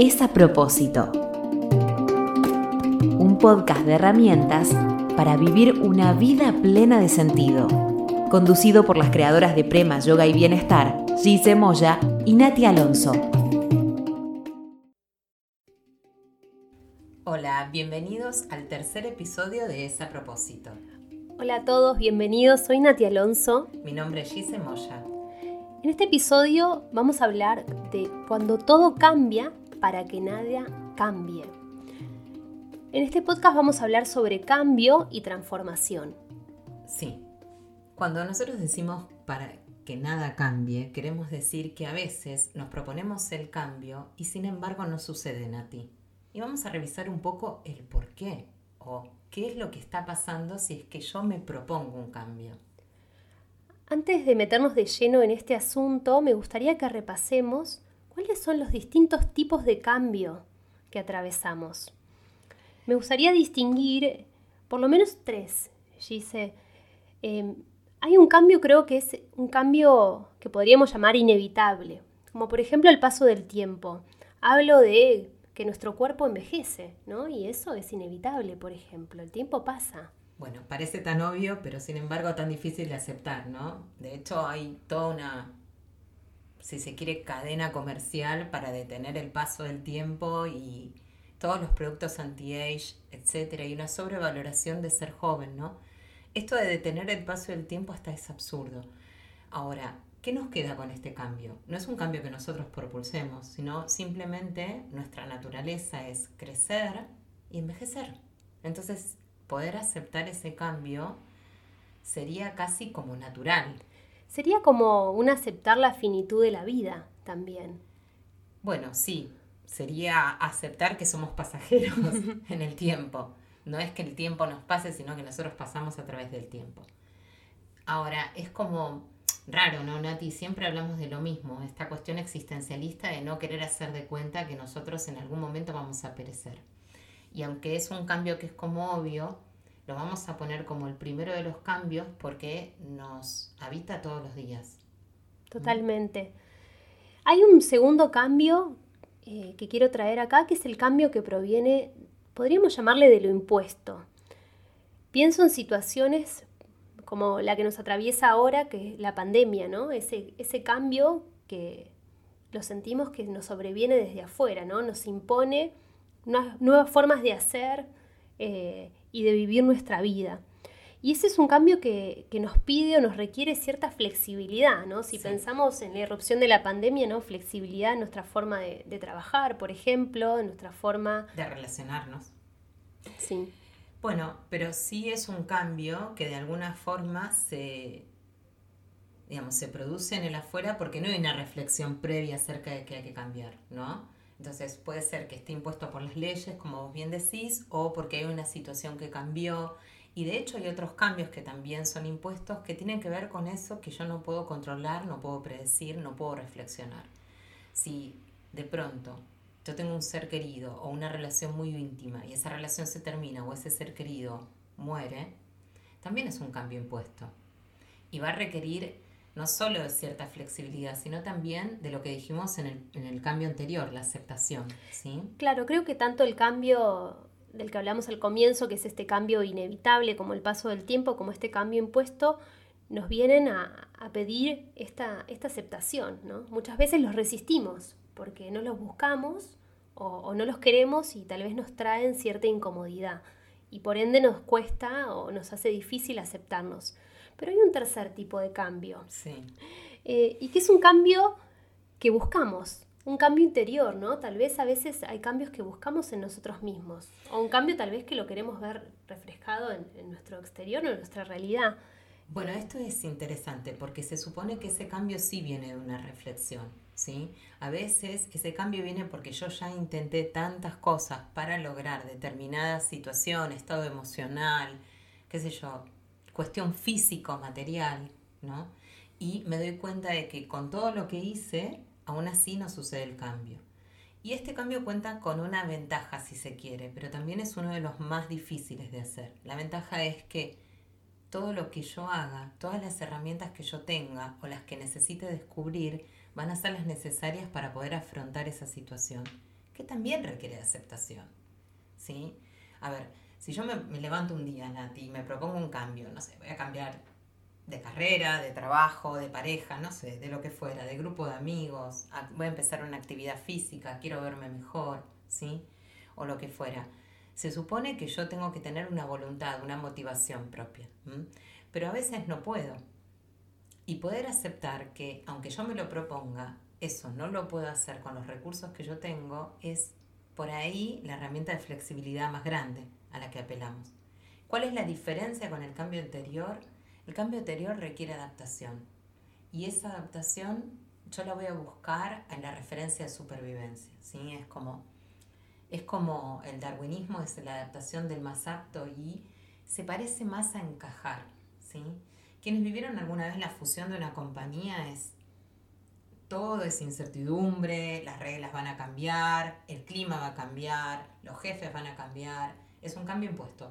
Es a propósito. Un podcast de herramientas para vivir una vida plena de sentido. Conducido por las creadoras de Prema Yoga y Bienestar, Gise Moya y Nati Alonso. Hola, bienvenidos al tercer episodio de Es a propósito. Hola a todos, bienvenidos. Soy Nati Alonso. Mi nombre es Gise Moya. En este episodio vamos a hablar de cuando todo cambia para que nada cambie. En este podcast vamos a hablar sobre cambio y transformación. Sí. Cuando nosotros decimos para que nada cambie, queremos decir que a veces nos proponemos el cambio y sin embargo no suceden a ti. Y vamos a revisar un poco el por qué o qué es lo que está pasando si es que yo me propongo un cambio. Antes de meternos de lleno en este asunto, me gustaría que repasemos cuáles son los distintos tipos de cambio que atravesamos. Me gustaría distinguir por lo menos tres, Gise. Em, hay un cambio, creo que es un cambio que podríamos llamar inevitable, como por ejemplo el paso del tiempo. Hablo de que nuestro cuerpo envejece, ¿no? Y eso es inevitable, por ejemplo. El tiempo pasa. Bueno, parece tan obvio, pero sin embargo tan difícil de aceptar, ¿no? De hecho, hay toda una, si se quiere, cadena comercial para detener el paso del tiempo y todos los productos anti-age, etcétera, y una sobrevaloración de ser joven, ¿no? Esto de detener el paso del tiempo hasta es absurdo. Ahora, ¿qué nos queda con este cambio? No es un cambio que nosotros propulsemos, sino simplemente nuestra naturaleza es crecer y envejecer. Entonces, poder aceptar ese cambio sería casi como natural. Sería como un aceptar la finitud de la vida también. Bueno, sí, sería aceptar que somos pasajeros en el tiempo. No es que el tiempo nos pase, sino que nosotros pasamos a través del tiempo. Ahora, es como raro, ¿no, Nati? Siempre hablamos de lo mismo, esta cuestión existencialista de no querer hacer de cuenta que nosotros en algún momento vamos a perecer. Y aunque es un cambio que es como obvio, lo vamos a poner como el primero de los cambios porque nos habita todos los días. Totalmente. Hay un segundo cambio eh, que quiero traer acá, que es el cambio que proviene, podríamos llamarle de lo impuesto. Pienso en situaciones como la que nos atraviesa ahora, que es la pandemia, ¿no? Ese, ese cambio que lo sentimos que nos sobreviene desde afuera, ¿no? Nos impone nuevas formas de hacer eh, y de vivir nuestra vida. Y ese es un cambio que, nos pide o nos requiere cierta flexibilidad, ¿no? Si pensamos en la erupción de la pandemia, ¿no? Flexibilidad en nuestra forma de, trabajar, por ejemplo, en nuestra forma... De relacionarnos. Sí. Bueno, pero sí es un cambio que de alguna forma se, digamos, se produce en el afuera porque no hay una reflexión previa acerca de que hay que cambiar, ¿no? Entonces puede ser que esté impuesto por las leyes, como vos bien decís, o porque hay una situación que cambió. Y de hecho hay otros cambios que también son impuestos que tienen que ver con eso que yo no puedo controlar, no puedo predecir, no puedo reflexionar. Si de pronto yo tengo un ser querido o una relación muy íntima y esa relación se termina o ese ser querido muere, también es un cambio impuesto. Y va a requerir no solo de cierta flexibilidad, sino también de lo que dijimos en el, en el cambio anterior, la aceptación. ¿sí? Claro, creo que tanto el cambio del que hablamos al comienzo, que es este cambio inevitable como el paso del tiempo, como este cambio impuesto, nos vienen a, a pedir esta, esta aceptación. ¿no? Muchas veces los resistimos porque no los buscamos o, no los queremos y tal vez nos traen cierta incomodidad y por ende nos cuesta o nos hace difícil aceptarnos. Pero hay un tercer tipo de cambio. Sí. Eh, y que es un cambio que buscamos, un cambio interior, ¿no? Tal vez a veces hay cambios que buscamos en nosotros mismos, o un cambio tal vez que lo queremos ver reflejado en, en nuestro exterior o en nuestra realidad. Bueno, esto es interesante porque se supone que ese cambio sí viene de una reflexión, ¿sí? A veces ese cambio viene porque yo ya intenté tantas cosas para lograr determinada situación, estado emocional, qué sé yo, cuestión físico, material, ¿no? Y me doy cuenta de que con todo lo que hice, aún así no sucede el cambio. Y este cambio cuenta con una ventaja, si se quiere, pero también es uno de los más difíciles de hacer. La ventaja es que todo lo que yo haga, todas las herramientas que yo tenga o las que necesite descubrir, van a ser las necesarias para poder afrontar esa situación que también requiere de aceptación. ¿Sí? A ver, si yo me, me levanto un día, Nati, y me propongo un cambio, no sé, voy a cambiar de carrera, de trabajo, de pareja, no sé, de lo que fuera, de grupo de amigos, voy a empezar una actividad física, quiero verme mejor, ¿sí? O lo que fuera. Se supone que yo tengo que tener una voluntad, una motivación propia, pero a veces no puedo. Y poder aceptar que, aunque yo me lo proponga, eso no lo puedo hacer con los recursos que yo tengo, es por ahí la herramienta de flexibilidad más grande a la que apelamos. ¿Cuál es la diferencia con el cambio anterior? El cambio anterior requiere adaptación y esa adaptación yo la voy a buscar en la referencia de supervivencia, ¿sí? Es como, es como el darwinismo, es la adaptación del más apto y se parece más a encajar, ¿sí? Quienes vivieron alguna vez la fusión de una compañía es todo es incertidumbre, las reglas van a cambiar, el clima va a cambiar, los jefes van a cambiar, es un cambio impuesto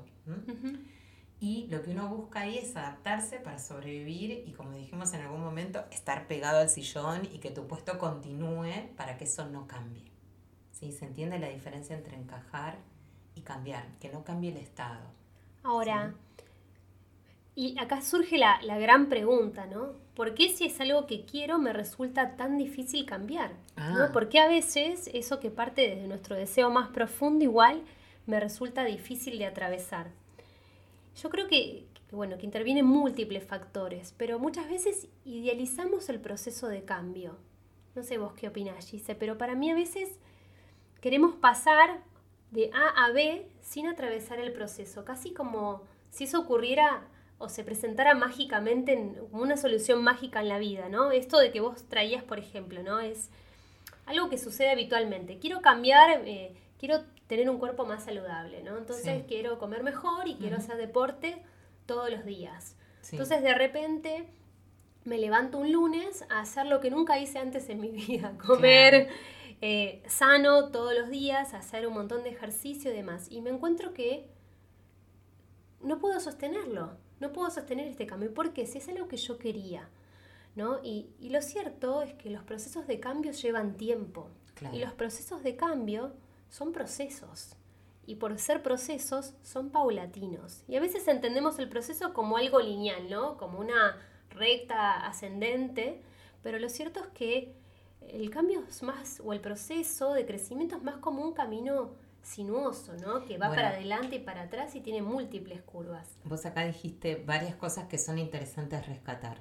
y lo que uno busca ahí es adaptarse para sobrevivir y como dijimos en algún momento, estar pegado al sillón y que tu puesto continúe para que eso no cambie. ¿Sí? ¿Se entiende la diferencia entre encajar y cambiar? Que no cambie el estado. Ahora, y acá surge la, gran pregunta, ¿no? ¿Por qué si es algo que quiero me resulta tan difícil cambiar? ¿no? Ah. Porque a veces eso que parte desde nuestro deseo más profundo igual me resulta difícil de atravesar. Yo creo que, bueno, que intervienen múltiples factores, pero muchas veces idealizamos el proceso de cambio. No sé vos qué opinás, Gise, pero para mí a veces queremos pasar de A a B sin atravesar el proceso, casi como si eso ocurriera o se presentara mágicamente como una solución mágica en la vida, ¿no? Esto de que vos traías, por ejemplo, ¿no? Es algo que sucede habitualmente. Quiero cambiar, eh, quiero tener un cuerpo más saludable, ¿no? Entonces quiero comer mejor y quiero hacer deporte todos los días. Entonces de repente me levanto un lunes a hacer lo que nunca hice antes en mi vida, comer eh, sano todos los días, hacer un montón de ejercicio y demás. Y me encuentro que no puedo sostenerlo, no puedo sostener este cambio. ¿Por qué? Si es algo que yo quería. ¿no? Y, lo cierto es que los procesos de cambio llevan tiempo. Y los procesos de cambio son procesos. Y por ser procesos, son paulatinos. Y a veces entendemos el proceso como algo lineal, ¿no? Como una recta ascendente. Pero lo cierto es que el cambio es más, o el proceso de crecimiento es más como un camino sinuoso, ¿no? Que va para adelante y para atrás y tiene múltiples curvas. Vos acá dijiste varias cosas que son interesantes rescatar.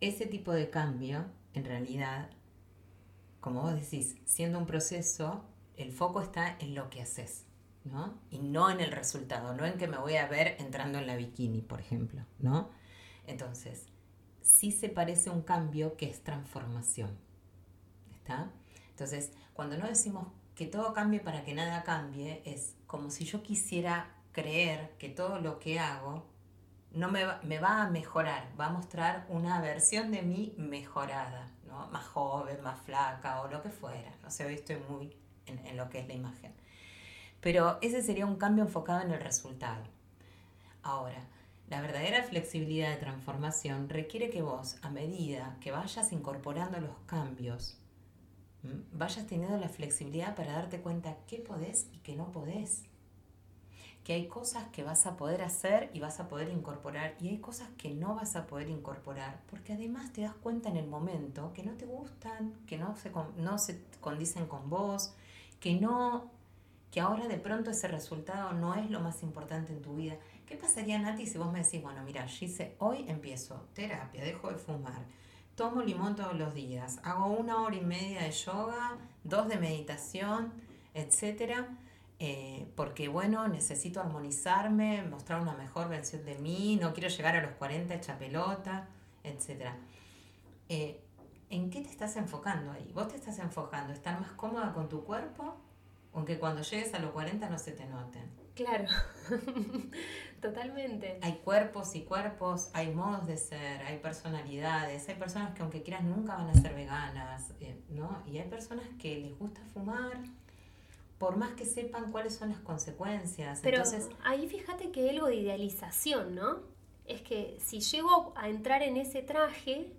Ese tipo de cambio, en realidad, como vos decís, siendo un proceso, el foco está en lo que haces, ¿no? Y no en el resultado, no en que me voy a ver entrando en la bikini, por ejemplo, ¿no? Entonces, sí se parece un cambio que es transformación, ¿está? Entonces, cuando no decimos que todo cambie para que nada cambie, es como si yo quisiera creer que todo lo que hago no me va, me va a mejorar, va a mostrar una versión de mí mejorada, ¿no? Más joven, más flaca o lo que fuera. No sé, hoy estoy muy en, lo que es la imagen. Pero ese sería un cambio enfocado en el resultado. Ahora, la verdadera flexibilidad de transformación requiere que vos, a medida que vayas incorporando los cambios, vayas teniendo la flexibilidad para darte cuenta qué podés y qué no podés. Que hay cosas que vas a poder hacer y vas a poder incorporar y hay cosas que no vas a poder incorporar porque además te das cuenta en el momento que no te gustan, que no se, no se condicen con vos, que no, que ahora de pronto ese resultado no es lo más importante en tu vida. ¿Qué pasaría, Nati, si vos me decís, bueno, mira, Gise, hoy empiezo terapia, dejo de fumar, tomo limón todos los días, hago una hora y media de yoga, dos de meditación, etcétera, eh, porque bueno, necesito armonizarme, mostrar una mejor versión de mí, no quiero llegar a los 40 hecha pelota, etcétera. Eh, ¿en qué te estás enfocando ahí? ¿Vos te estás enfocando estar más cómoda con tu cuerpo? Aunque cuando llegues a los 40 no se te noten. Claro, totalmente. Hay cuerpos y cuerpos, hay modos de ser, hay personalidades, hay personas que aunque quieras nunca van a ser veganas, eh, ¿no? Y hay personas que les gusta fumar, por más que sepan cuáles son las consecuencias. Pero Entonces, ahí fíjate que hay algo de idealización, ¿no? Es que si llego a entrar en ese traje,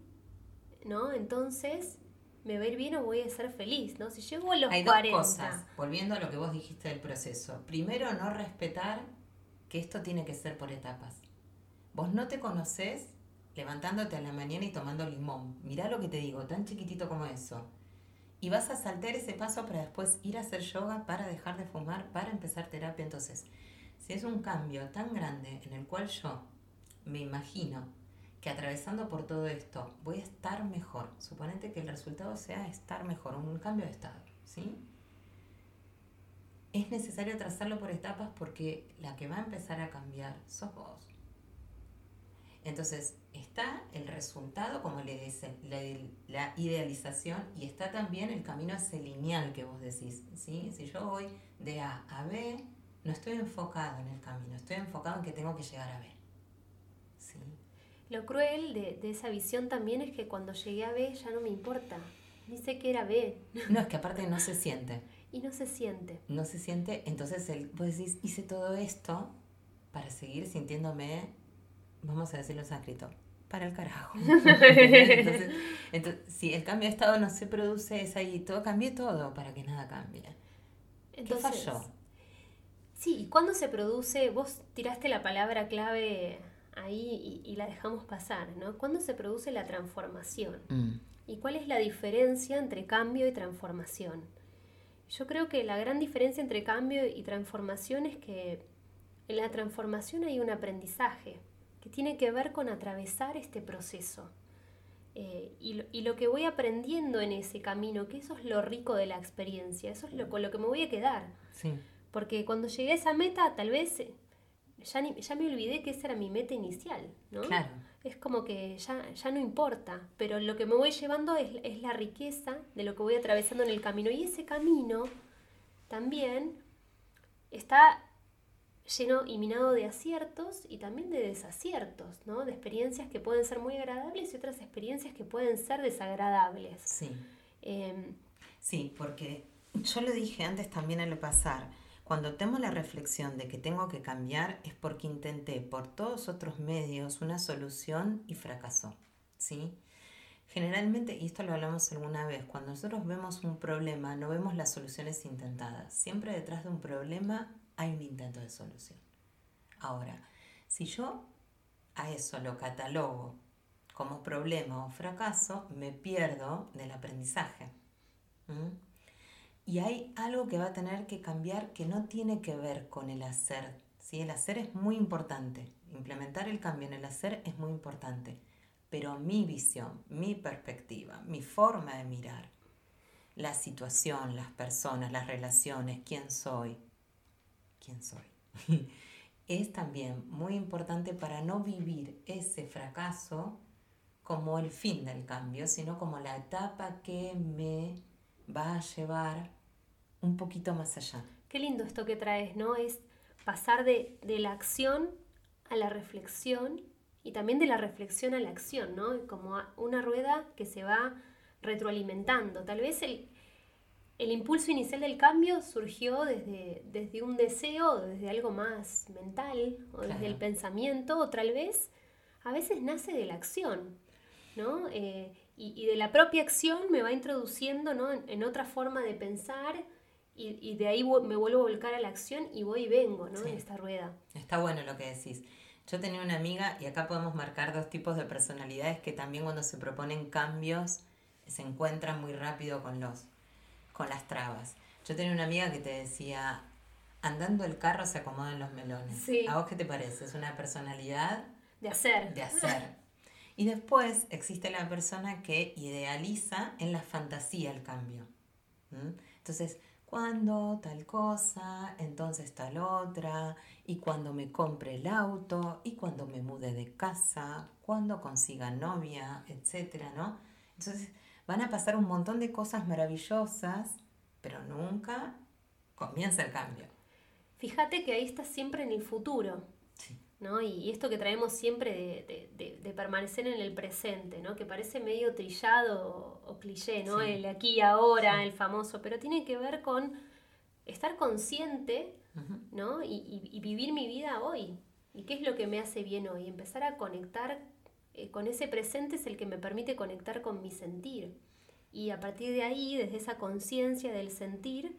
¿no? Entonces me va a ir bien o voy a ser feliz, ¿no? Si llego a los Hay 40. dos cosas, volviendo a lo que vos dijiste del proceso. Primero, no respetar que esto tiene que ser por etapas. Vos no te conoces levantándote a la mañana y tomando limón. Mirá lo que te digo, tan chiquitito como eso. Y vas a saltar ese paso para después ir a hacer yoga, para dejar de fumar, para empezar terapia. Entonces, si es un cambio tan grande en el cual yo me imagino que atravesando por todo esto voy a estar mejor, suponete que el resultado sea estar mejor, un cambio de estado, ¿sí? Es necesario trazarlo por etapas porque la que va a empezar a cambiar sos vos. Entonces, está el resultado, como le dice, la, la, idealización, y está también el camino ese lineal que vos decís. ¿sí? Si yo voy de A a B, no estoy enfocado en el camino, estoy enfocado en que tengo que llegar a B. ¿sí? Lo cruel de, de esa visión también es que cuando llegué a B ya no me importa, ni sé que era B. No, es que aparte no se siente. Y no se siente. No se siente, entonces el, vos decís, hice todo esto para seguir sintiéndome vamos a decirlo en sánscrito, para el carajo. entonces, entonces, si el cambio de estado no se produce, es ahí, todo cambie todo para que nada cambie. Entonces, ¿Qué falló? Sí, ¿y cuándo se produce? Vos tiraste la palabra clave ahí y, la dejamos pasar, ¿no? ¿Cuándo se produce la transformación? Mm. ¿Y cuál es la diferencia entre cambio y transformación? Yo creo que la gran diferencia entre cambio y transformación es que en la transformación hay un aprendizaje tiene que ver con atravesar este proceso. Eh, y, lo, que voy aprendiendo en ese camino, que eso es lo rico de la experiencia, eso es lo, con lo que me voy a quedar. Porque cuando llegué a esa meta, tal vez ya, ya me olvidé que esa era mi meta inicial, ¿no? Es como que ya, ya no importa, pero lo que me voy llevando es, es la riqueza de lo que voy atravesando en el camino. Y ese camino también está lleno y minado de aciertos y también de desaciertos, ¿no? De experiencias que pueden ser muy agradables y otras experiencias que pueden ser desagradables. Sí. Em, sí, porque yo lo dije antes también lo pasar. Cuando tengo la reflexión de que tengo que cambiar es porque intenté por todos otros medios una solución y fracasó. ¿Sí? Generalmente, y esto lo hablamos alguna vez, cuando nosotros vemos un problema no vemos las soluciones intentadas. Siempre detrás de un problema hay un intento de solución. Ahora, si yo a eso lo catalogo como problema o fracaso, me pierdo del aprendizaje. Y hay algo que va a tener que cambiar que no tiene que ver con el hacer. ¿sí? El hacer es muy importante. Implementar el cambio en el hacer es muy importante. Pero mi visión, mi perspectiva, mi forma de mirar la situación, las personas, las relaciones, quién soy, quién soy. es también muy importante para no vivir ese fracaso como el fin del cambio, sino como la etapa que me va a llevar un poquito más allá. Qué lindo esto que traes, ¿no? Es pasar de, de la acción a la reflexión y también de la reflexión a la acción, ¿no? Como una rueda que se va retroalimentando. Tal vez el, el impulso inicial del cambio surgió desde, desde un deseo, desde algo más mental, o desde el pensamiento, o tal vez a veces nace de la acción, ¿no? Eh, y, de la propia acción me va introduciendo ¿no? en, otra forma de pensar y, de ahí me vuelvo a volcar a la acción y voy y vengo ¿no? en esta rueda. Está bueno lo que decís. Yo tenía una amiga y acá podemos marcar dos tipos de personalidades que también cuando se proponen cambios se encuentran muy rápido con los con las trabas. Yo tenía una amiga que te decía, andando el carro se acomodan los melones. ¿A vos qué te parece? ¿Es una personalidad? De hacer. De hacer. Y después existe la persona que idealiza en la fantasía el cambio. Entonces, cuando tal cosa, entonces tal otra, y cuando me compre el auto, y cuando me mude de casa, cuando consiga novia, etcétera, ¿no? Entonces, van a pasar un montón de cosas maravillosas, pero nunca comienza el cambio. Fíjate que ahí estás siempre en el futuro. ¿No? Y, esto que traemos siempre de, permanecer en el presente, ¿no? que parece medio trillado o, cliché, ¿no? el aquí y ahora, el famoso, pero tiene que ver con estar consciente ¿no? Y, y, vivir mi vida hoy. ¿Y qué es lo que me hace bien hoy? Empezar a conectar eh, con ese presente es el que me permite conectar con mi sentir. y a partir de ahí, desde esa conciencia del sentir,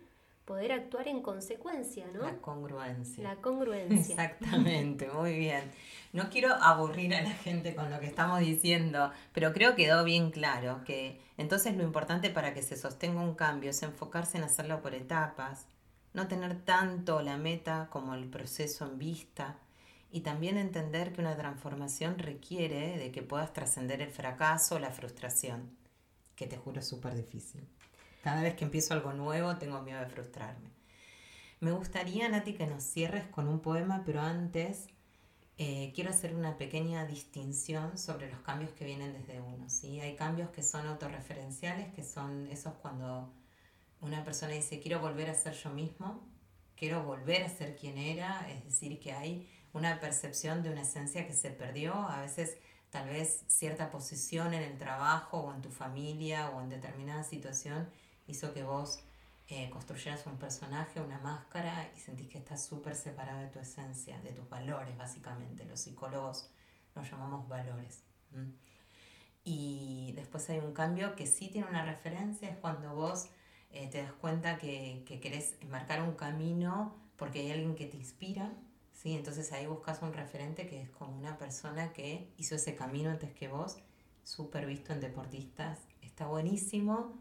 poder actuar en consecuencia, ¿no? La congruencia. La congruencia. Exactamente, muy bien. No quiero aburrir a la gente con lo que estamos diciendo, pero creo que quedó bien claro que entonces lo importante para que se sostenga un cambio es enfocarse en hacerlo por etapas, no tener tanto la meta como el proceso en vista y también entender que una transformación requiere de que puedas trascender el fracaso o la frustración, que te juro es súper difícil. Cada vez que empiezo algo nuevo tengo miedo de frustrarme. Me gustaría, Nati, que nos cierres con un poema, pero antes eh, quiero hacer una pequeña distinción sobre los cambios que vienen desde uno. ¿sí? Hay cambios que son autorreferenciales, que son esos cuando una persona dice quiero volver a ser yo mismo, quiero volver a ser quien era, es decir, que hay una percepción de una esencia que se perdió, a veces tal vez cierta posición en el trabajo o en tu familia o en determinada situación hizo que vos eh, construyeras un personaje, una máscara y sentís que estás súper separado de tu esencia, de tus valores básicamente. Los psicólogos los llamamos valores. Y después hay un cambio que sí tiene una referencia, es cuando vos eh, te das cuenta que, que querés marcar un camino porque hay alguien que te inspira, ¿sí? Entonces ahí buscas un referente que es como una persona que hizo ese camino antes que vos, súper visto en deportistas, está buenísimo,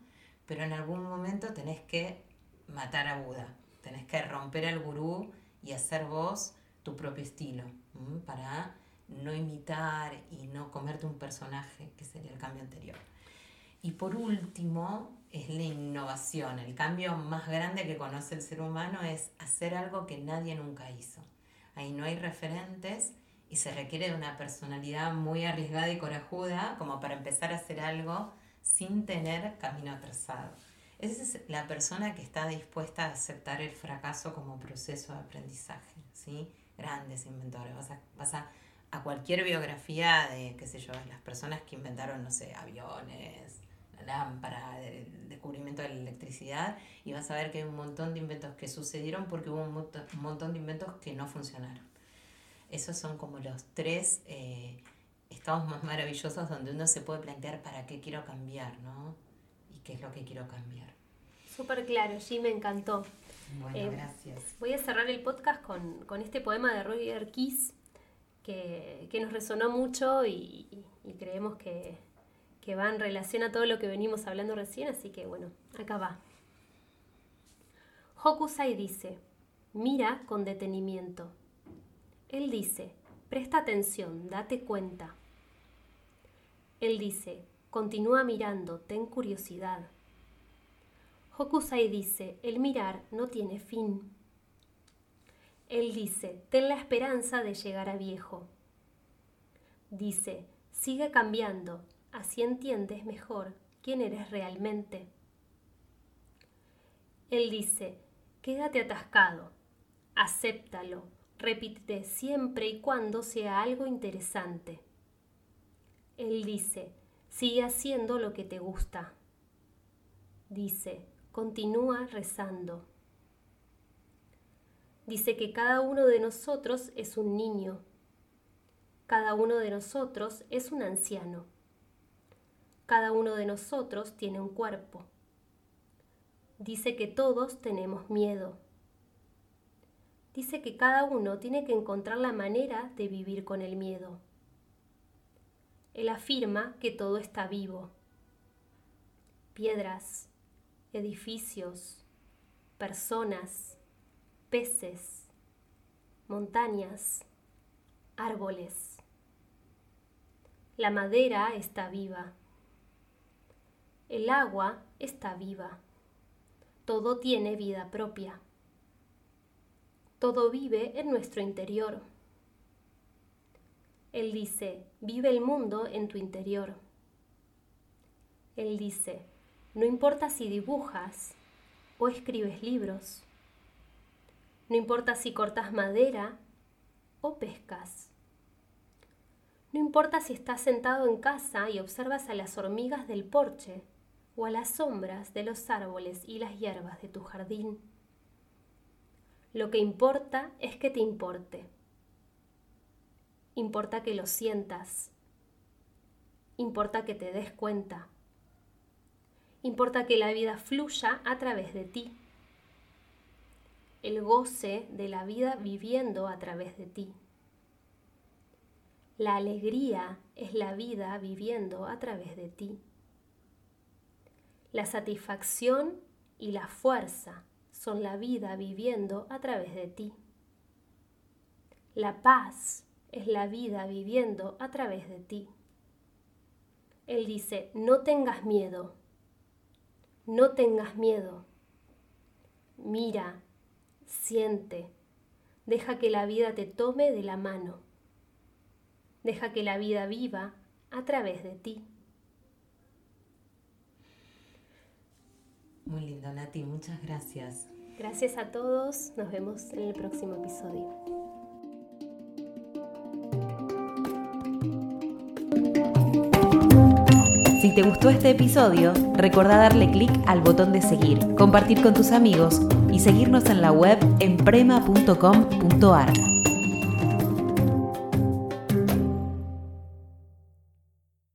pero en algún momento tenés que matar a Buda, tenés que romper al gurú y hacer vos tu propio estilo, para no imitar y no comerte un personaje, que sería el cambio anterior. Y por último, es la innovación. El cambio más grande que conoce el ser humano es hacer algo que nadie nunca hizo. Ahí no hay referentes y se requiere de una personalidad muy arriesgada y corajuda como para empezar a hacer algo sin tener camino trazado. Esa es la persona que está dispuesta a aceptar el fracaso como proceso de aprendizaje, ¿sí? Grandes inventores. Vas a, vas a, a cualquier biografía de, qué sé yo, las personas que inventaron, no sé, aviones, lámpara, el descubrimiento de la electricidad, y vas a ver que hay un montón de inventos que sucedieron porque hubo un, montón de inventos que no funcionaron. Esos son como los tres eh, estados más maravillosos donde uno se puede plantear para qué quiero cambiar, ¿no? Y qué es lo que quiero cambiar. Súper claro, sí, me encantó. Bueno, eh, gracias. Voy a cerrar el podcast con, con este poema de Roger Kiss que, que nos resonó mucho y, y creemos que, que va en relación a todo lo que venimos hablando recién, así que bueno, acá va. Hokusai dice, mira con detenimiento. Él dice, presta atención, date cuenta. Él dice, continúa mirando, ten curiosidad. Hokusai dice, el mirar no tiene fin. Él dice, ten la esperanza de llegar a viejo. Dice, sigue cambiando, Así entiendes mejor quién eres realmente. Él dice, quédate atascado, acéptalo, repite siempre y cuando sea algo interesante. Él dice, sigue haciendo lo que te gusta. Dice, continúa rezando. Dice que cada uno de nosotros es un niño. Cada uno de nosotros es un anciano. Cada uno de nosotros tiene un cuerpo. Dice que todos tenemos miedo. Dice que cada uno tiene que encontrar la manera de vivir con el miedo. Él afirma que todo está vivo. Piedras, edificios, personas, peces, montañas, árboles. La madera está viva. El agua está viva. Todo tiene vida propia. Todo vive en nuestro interior. Él dice, vive el mundo en tu interior. Él dice, no importa si dibujas o escribes libros. No importa si cortas madera o pescas. No importa si estás sentado en casa y observas a las hormigas del porche o a las sombras de los árboles y las hierbas de tu jardín. Lo que importa es que te importe. Importa que lo sientas. Importa que te des cuenta. Importa que la vida fluya a través de ti. El goce de la vida viviendo a través de ti. La alegría es la vida viviendo a través de ti. La satisfacción y la fuerza son la vida viviendo a través de ti. La paz es la vida viviendo a través de ti. Él dice, no tengas miedo, no tengas miedo. Mira, siente, deja que la vida te tome de la mano. Deja que la vida viva a través de ti. Muy lindo, Nati, muchas gracias. Gracias a todos, nos vemos en el próximo episodio. Si te gustó este episodio, recordá darle clic al botón de seguir, compartir con tus amigos y seguirnos en la web en prema.com.ar.